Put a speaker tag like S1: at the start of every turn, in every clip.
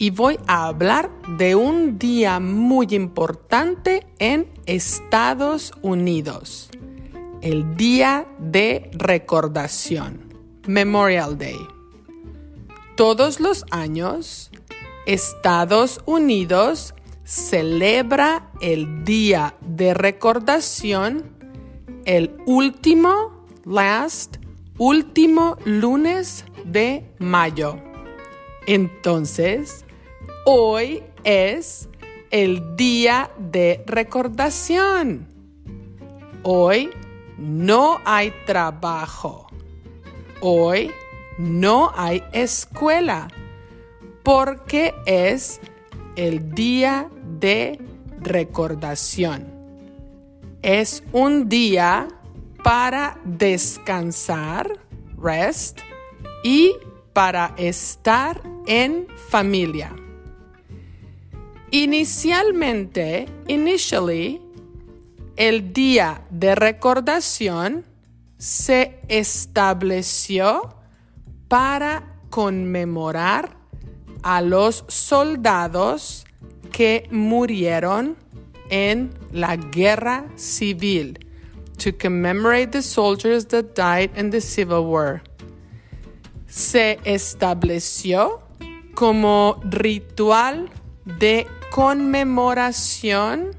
S1: y voy a hablar de un día muy importante en Estados Unidos, el Día de Recordación, Memorial Day. Todos los años, Estados Unidos celebra el Día de Recordación el último, last, último lunes de mayo. Entonces, hoy es el día de recordación. Hoy no hay trabajo. Hoy no hay escuela porque es el día de recordación. Es un día para descansar, rest, y para estar en familia. Inicialmente, initially, el día de recordación se estableció para conmemorar a los soldados que murieron en la guerra civil, to commemorate the soldiers that died in the Civil War. Se estableció como ritual de conmemoración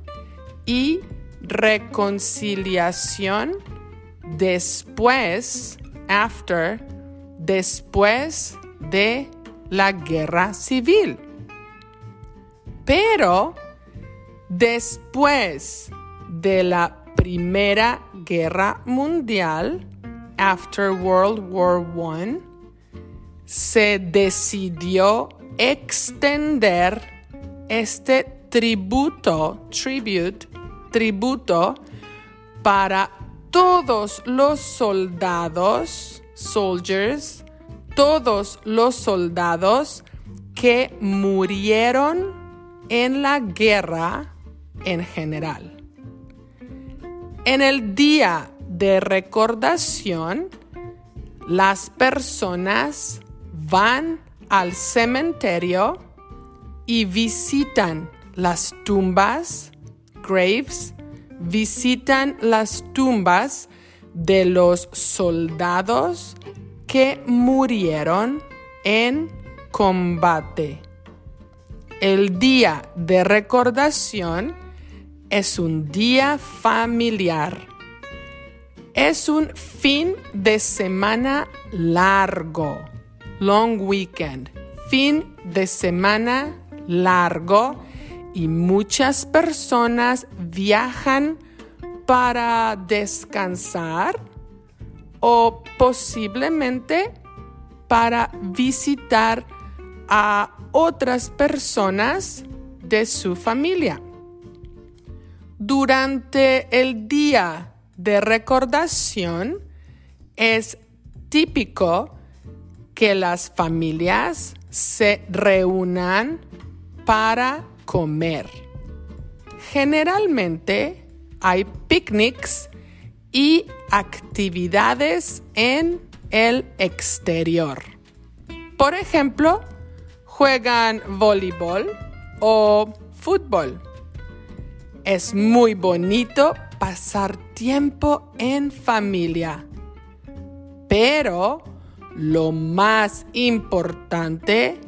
S1: y reconciliación después, after, después de la guerra civil. Pero después de la Primera Guerra Mundial, after World War I, se decidió extender este tributo, tribute, tributo para todos los soldados, soldiers, todos los soldados que murieron en la guerra en general. En el día de recordación, las personas van al cementerio y visitan las tumbas, graves, visitan las tumbas de los soldados que murieron en combate. El día de recordación es un día familiar. Es un fin de semana largo, long weekend, fin de semana largo y muchas personas viajan para descansar o posiblemente para visitar a otras personas de su familia. Durante el día de recordación es típico que las familias se reúnan para comer. Generalmente hay picnics y actividades en el exterior. Por ejemplo, juegan voleibol o fútbol. Es muy bonito pasar tiempo en familia. Pero lo más importante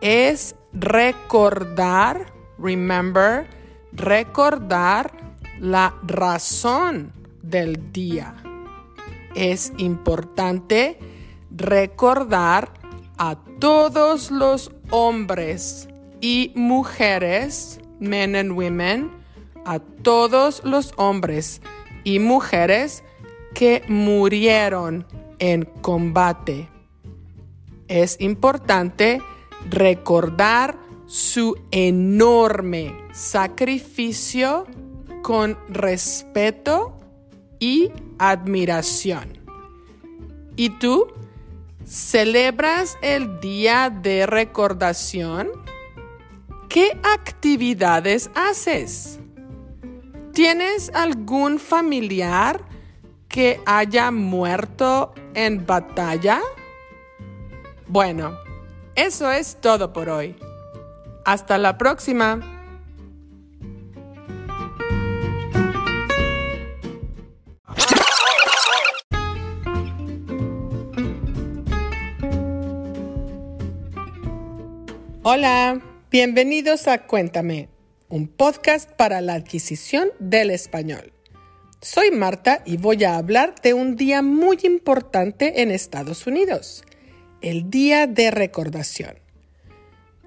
S1: es recordar, remember, recordar la razón del día. Es importante recordar a todos los hombres y mujeres, men and women, a todos los hombres y mujeres que murieron en combate. Es importante recordar su enorme sacrificio con respeto y admiración. ¿Y tú? ¿Celebras el día de recordación? ¿Qué actividades haces? ¿Tienes algún familiar que haya muerto en batalla? Bueno, eso es todo por hoy. Hasta la próxima. Hola, bienvenidos a Cuéntame, un podcast para la adquisición del español. Soy Marta y voy a hablar de un día muy importante en Estados Unidos, el Día de Recordación.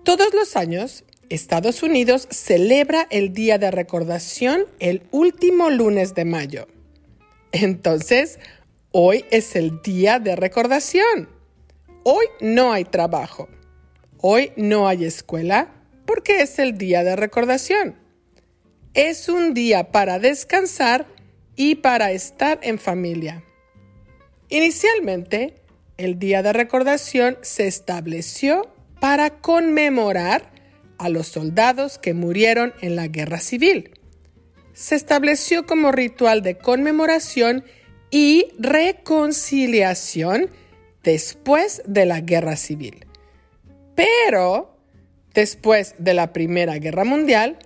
S1: Todos los años, Estados Unidos celebra el Día de Recordación el último lunes de mayo. Entonces, hoy es el Día de Recordación. Hoy no hay trabajo. Hoy no hay escuela porque es el Día de Recordación. Es un día para descansar y para estar en familia. Inicialmente, el Día de Recordación se estableció para conmemorar a los soldados que murieron en la guerra civil. Se estableció como ritual de conmemoración y reconciliación después de la guerra civil. Pero, después de la Primera Guerra Mundial,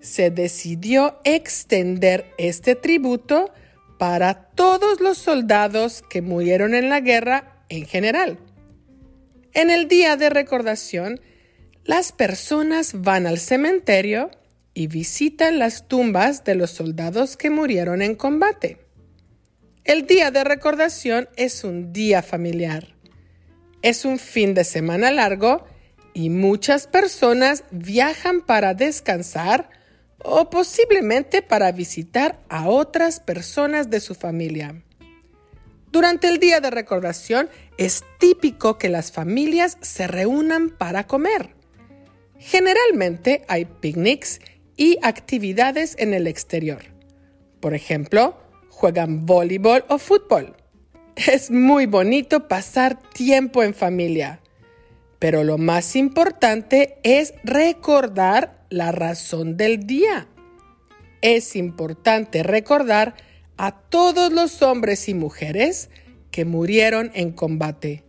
S1: se decidió extender este tributo para todos los soldados que murieron en la guerra en general. En el día de recordación, las personas van al cementerio y visitan las tumbas de los soldados que murieron en combate. El día de recordación es un día familiar. Es un fin de semana largo y muchas personas viajan para descansar o posiblemente para visitar a otras personas de su familia. Durante el día de recordación es típico que las familias se reúnan para comer. Generalmente hay picnics y actividades en el exterior. Por ejemplo, juegan voleibol o fútbol. Es muy bonito pasar tiempo en familia, pero lo más importante es recordar la razón del día. Es importante recordar a todos los hombres y mujeres que murieron en combate.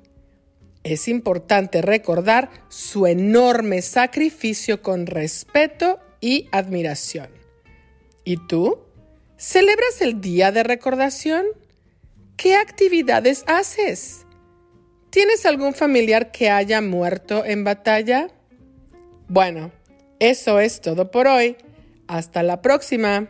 S1: Es importante recordar su enorme sacrificio con respeto y admiración. ¿Y tú? ¿Celebras el día de recordación? ¿Qué actividades haces? ¿Tienes algún familiar que haya muerto en batalla? Bueno, eso es todo por hoy. Hasta la próxima.